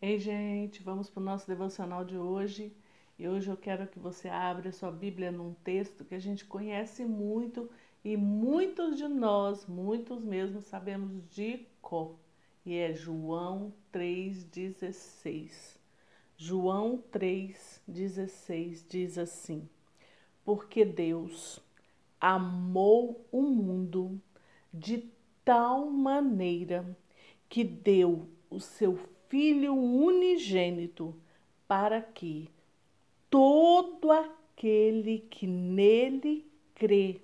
Ei, gente, vamos para o nosso devocional de hoje. E hoje eu quero que você abra sua Bíblia num texto que a gente conhece muito e muitos de nós, muitos mesmo, sabemos de cor. E é João 3,16. João 3,16 diz assim: Porque Deus amou o mundo de tal maneira que deu o seu Filho unigênito para que todo aquele que nele crê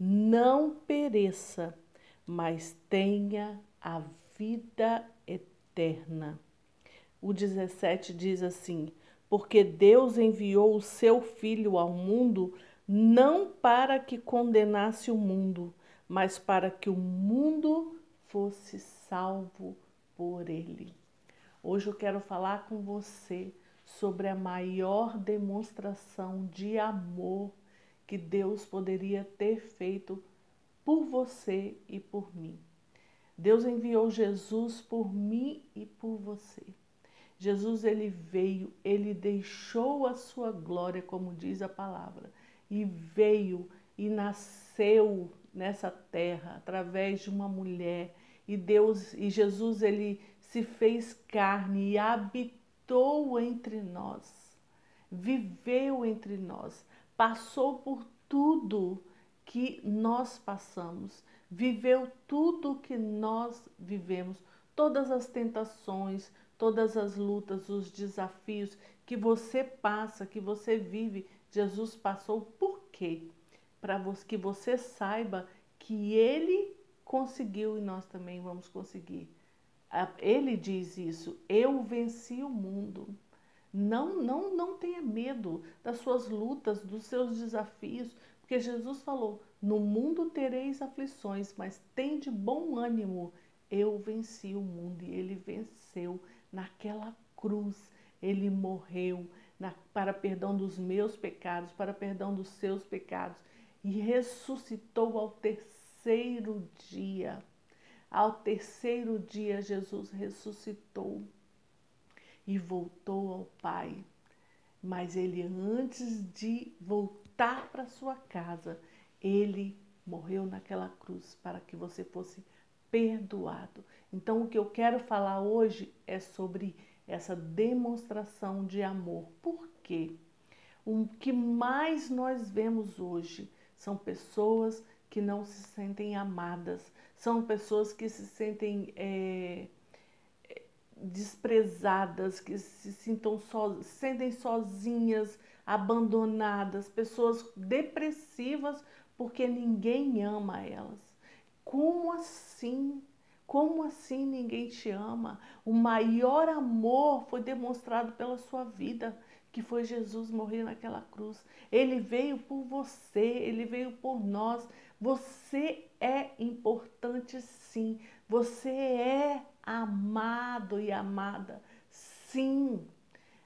não pereça, mas tenha a vida eterna. O 17 diz assim: Porque Deus enviou o seu Filho ao mundo não para que condenasse o mundo, mas para que o mundo fosse salvo por ele. Hoje eu quero falar com você sobre a maior demonstração de amor que Deus poderia ter feito por você e por mim. Deus enviou Jesus por mim e por você. Jesus ele veio, ele deixou a sua glória, como diz a palavra, e veio e nasceu nessa terra através de uma mulher. E Deus e Jesus ele se fez carne e habitou entre nós, viveu entre nós, passou por tudo que nós passamos, viveu tudo que nós vivemos, todas as tentações, todas as lutas, os desafios que você passa, que você vive, Jesus passou por quê? Para que você saiba que ele conseguiu e nós também vamos conseguir. Ele diz isso: eu venci o mundo. Não, não, não tenha medo das suas lutas, dos seus desafios, porque Jesus falou: no mundo tereis aflições, mas tem de bom ânimo. Eu venci o mundo e ele venceu naquela cruz. Ele morreu na, para perdão dos meus pecados, para perdão dos seus pecados e ressuscitou ao terceiro dia. Ao terceiro dia, Jesus ressuscitou e voltou ao Pai. Mas ele, antes de voltar para sua casa, ele morreu naquela cruz para que você fosse perdoado. Então, o que eu quero falar hoje é sobre essa demonstração de amor. Por quê? O que mais nós vemos hoje são pessoas que não se sentem amadas, são pessoas que se sentem é, desprezadas, que se sintam so, sentem sozinhas, abandonadas, pessoas depressivas porque ninguém ama elas. Como assim? Como assim ninguém te ama? O maior amor foi demonstrado pela sua vida que foi Jesus morrer naquela cruz. Ele veio por você, ele veio por nós. Você é importante sim. Você é amado e amada. Sim.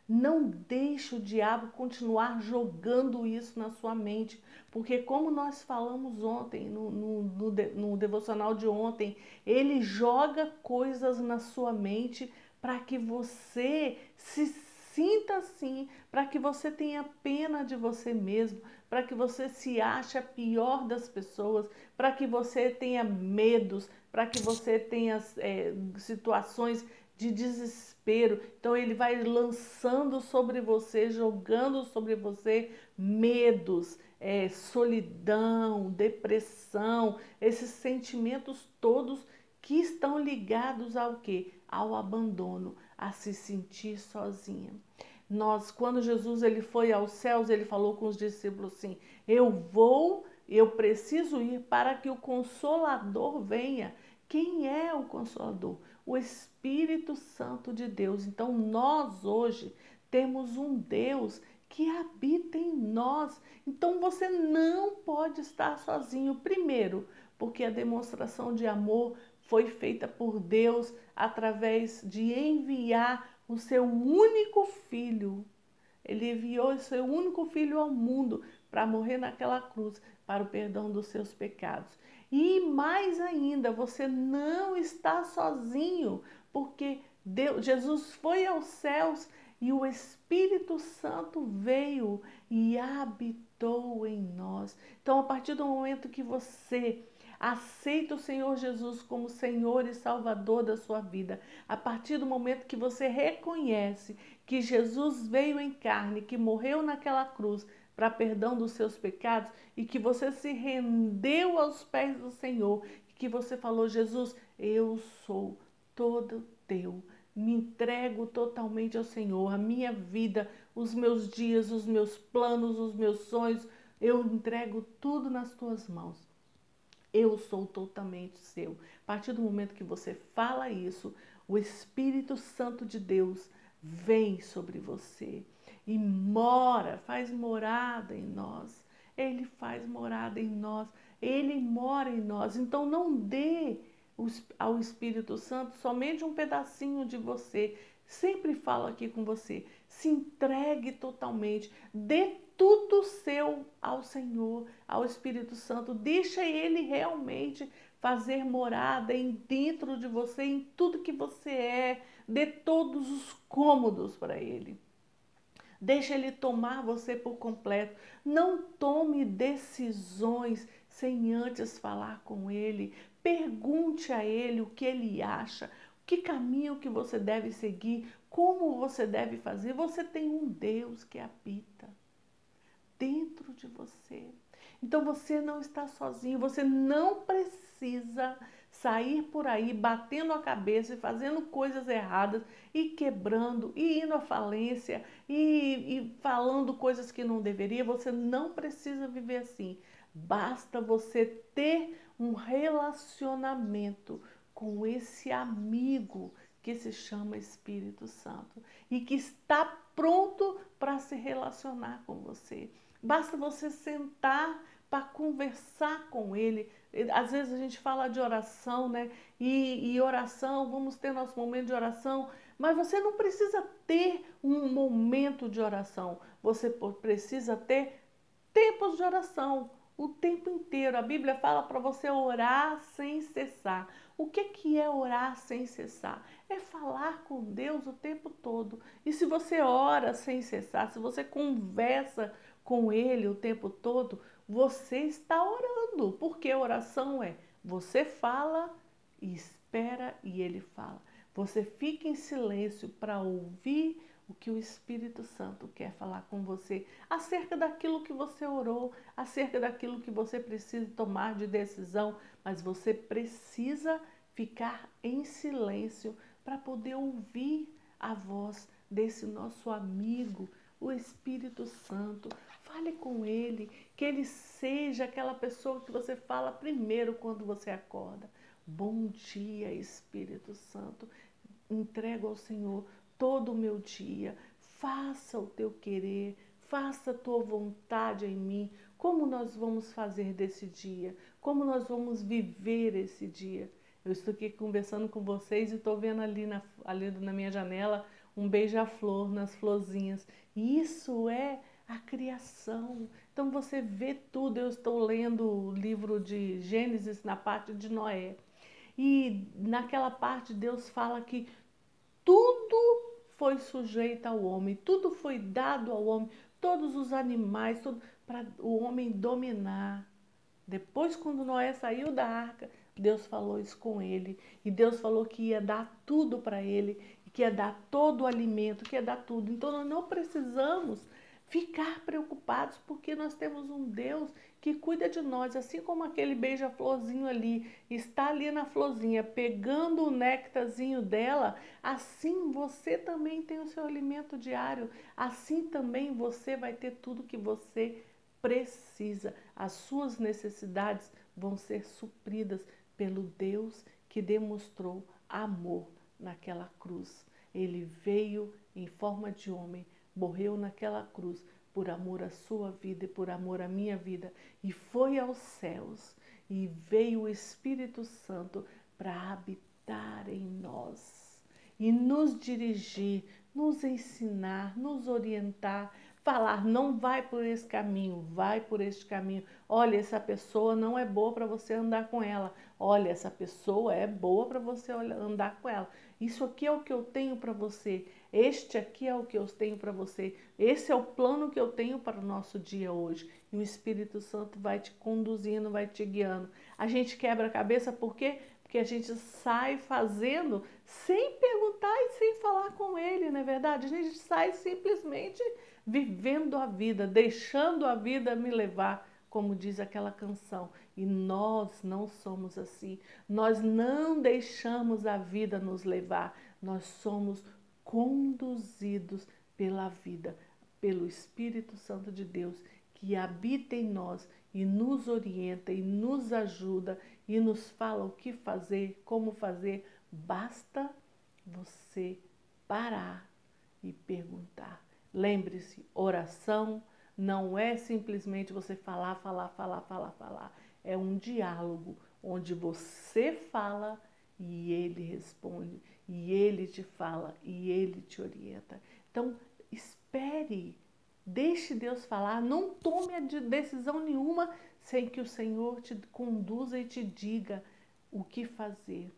Não deixe o diabo continuar jogando isso na sua mente, porque como nós falamos ontem, no, no, no, no devocional de ontem, ele joga coisas na sua mente para que você se sinta assim, para que você tenha pena de você mesmo, para que você se ache a pior das pessoas, para que você tenha medos, para que você tenha é, situações de desespero. Então ele vai lançando sobre você, jogando sobre você medos, é, solidão, depressão, esses sentimentos todos que estão ligados ao que? Ao abandono, a se sentir sozinha. Nós, quando Jesus ele foi aos céus, ele falou com os discípulos assim: Eu vou, eu preciso ir para que o Consolador venha. Quem é o Consolador? O Espírito Santo de Deus. Então, nós hoje temos um Deus que habita em nós. Então, você não pode estar sozinho. Primeiro, porque a demonstração de amor foi feita por Deus através de enviar o seu único filho. Ele enviou o seu único filho ao mundo para morrer naquela cruz para o perdão dos seus pecados. E mais ainda, você não está sozinho, porque Deus, Jesus foi aos céus e o Espírito Santo veio e habitou em nós. Então, a partir do momento que você aceita o Senhor Jesus como Senhor e Salvador da sua vida, a partir do momento que você reconhece que Jesus veio em carne, que morreu naquela cruz para perdão dos seus pecados e que você se rendeu aos pés do Senhor, que você falou: Jesus, eu sou todo teu. Me entrego totalmente ao Senhor, a minha vida, os meus dias, os meus planos, os meus sonhos, eu entrego tudo nas tuas mãos. Eu sou totalmente seu. A partir do momento que você fala isso, o Espírito Santo de Deus vem sobre você e mora, faz morada em nós. Ele faz morada em nós, ele mora em nós. Então não dê ao Espírito Santo somente um pedacinho de você. Sempre falo aqui com você. Se entregue totalmente. Dê tudo seu ao Senhor, ao Espírito Santo. Deixa Ele realmente fazer morada em dentro de você, em tudo que você é. Dê todos os cômodos para Ele. Deixa Ele tomar você por completo. Não tome decisões sem antes falar com Ele. Pergunte a ele o que ele acha, que caminho que você deve seguir, como você deve fazer. Você tem um Deus que habita dentro de você. Então você não está sozinho, você não precisa sair por aí batendo a cabeça e fazendo coisas erradas e quebrando e indo à falência e, e falando coisas que não deveria. Você não precisa viver assim. Basta você ter um relacionamento com esse amigo que se chama Espírito Santo e que está pronto para se relacionar com você. Basta você sentar para conversar com ele. Às vezes a gente fala de oração, né? E, e, oração, vamos ter nosso momento de oração, mas você não precisa ter um momento de oração. Você precisa ter tempos de oração o tempo inteiro. A Bíblia fala para você orar sem cessar. O que, que é orar sem cessar? É falar com Deus o tempo todo. E se você ora sem cessar, se você conversa com Ele o tempo todo, você está orando. Porque oração é você fala e espera e Ele fala. Você fica em silêncio para ouvir o que o Espírito Santo quer falar com você acerca daquilo que você orou, acerca daquilo que você precisa tomar de decisão, mas você precisa ficar em silêncio para poder ouvir a voz desse nosso amigo, o Espírito Santo. Fale com ele, que ele seja aquela pessoa que você fala primeiro quando você acorda. Bom dia, Espírito Santo. Entrego ao Senhor todo o meu dia. Faça o teu querer, faça a tua vontade em mim. Como nós vamos fazer desse dia? Como nós vamos viver esse dia? Eu estou aqui conversando com vocês e estou vendo ali na, ali na minha janela um beija-flor nas florzinhas. Isso é a criação. Então você vê tudo. Eu estou lendo o livro de Gênesis na parte de Noé. E naquela parte Deus fala que tudo foi sujeita ao homem, tudo foi dado ao homem, todos os animais, para o homem dominar. Depois, quando Noé saiu da arca, Deus falou isso com ele. E Deus falou que ia dar tudo para ele, que ia dar todo o alimento, que ia dar tudo. Então, nós não precisamos ficar preocupados, porque nós temos um Deus que cuida de nós, assim como aquele beija-florzinho ali está ali na florzinha, pegando o néctarzinho dela, assim você também tem o seu alimento diário, assim também você vai ter tudo que você precisa. As suas necessidades vão ser supridas pelo Deus que demonstrou amor naquela cruz. Ele veio em forma de homem morreu naquela cruz por amor à sua vida e por amor à minha vida, e foi aos céus, e veio o Espírito Santo para habitar em nós e nos dirigir, nos ensinar, nos orientar, falar, não vai por esse caminho, vai por este caminho. Olha, essa pessoa não é boa para você andar com ela. Olha, essa pessoa é boa para você andar com ela. Isso aqui é o que eu tenho para você. Este aqui é o que eu tenho para você. Esse é o plano que eu tenho para o nosso dia hoje. E o Espírito Santo vai te conduzindo, vai te guiando. A gente quebra a cabeça por quê? Porque a gente sai fazendo sem perguntar e sem falar com ele, não é verdade? A gente sai simplesmente vivendo a vida, deixando a vida me levar, como diz aquela canção. E nós não somos assim. Nós não deixamos a vida nos levar. Nós somos conduzidos pela vida, pelo Espírito Santo de Deus que habita em nós e nos orienta e nos ajuda e nos fala o que fazer, como fazer. Basta você parar e perguntar. Lembre-se, oração não é simplesmente você falar, falar, falar, falar, falar. É um diálogo onde você fala e ele responde, e ele te fala e ele te orienta. Então, espere, deixe Deus falar, não tome a decisão nenhuma sem que o Senhor te conduza e te diga o que fazer.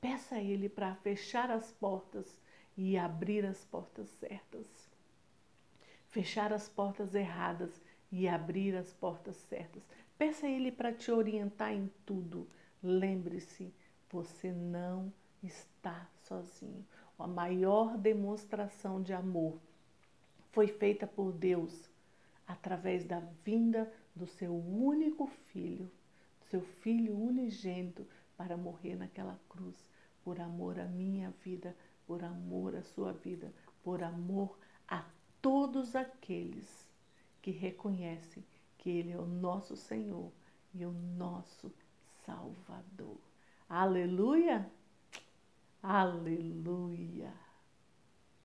Peça a Ele para fechar as portas e abrir as portas certas. Fechar as portas erradas e abrir as portas certas. Peça a Ele para te orientar em tudo. Lembre-se, você não está sozinho. A maior demonstração de amor foi feita por Deus através da vinda do seu único filho, seu filho unigênito, para morrer naquela cruz, por amor à minha vida, por amor à sua vida, por amor a todos aqueles que reconhecem que Ele é o nosso Senhor e o nosso Salvador. Aleluia! Aleluia!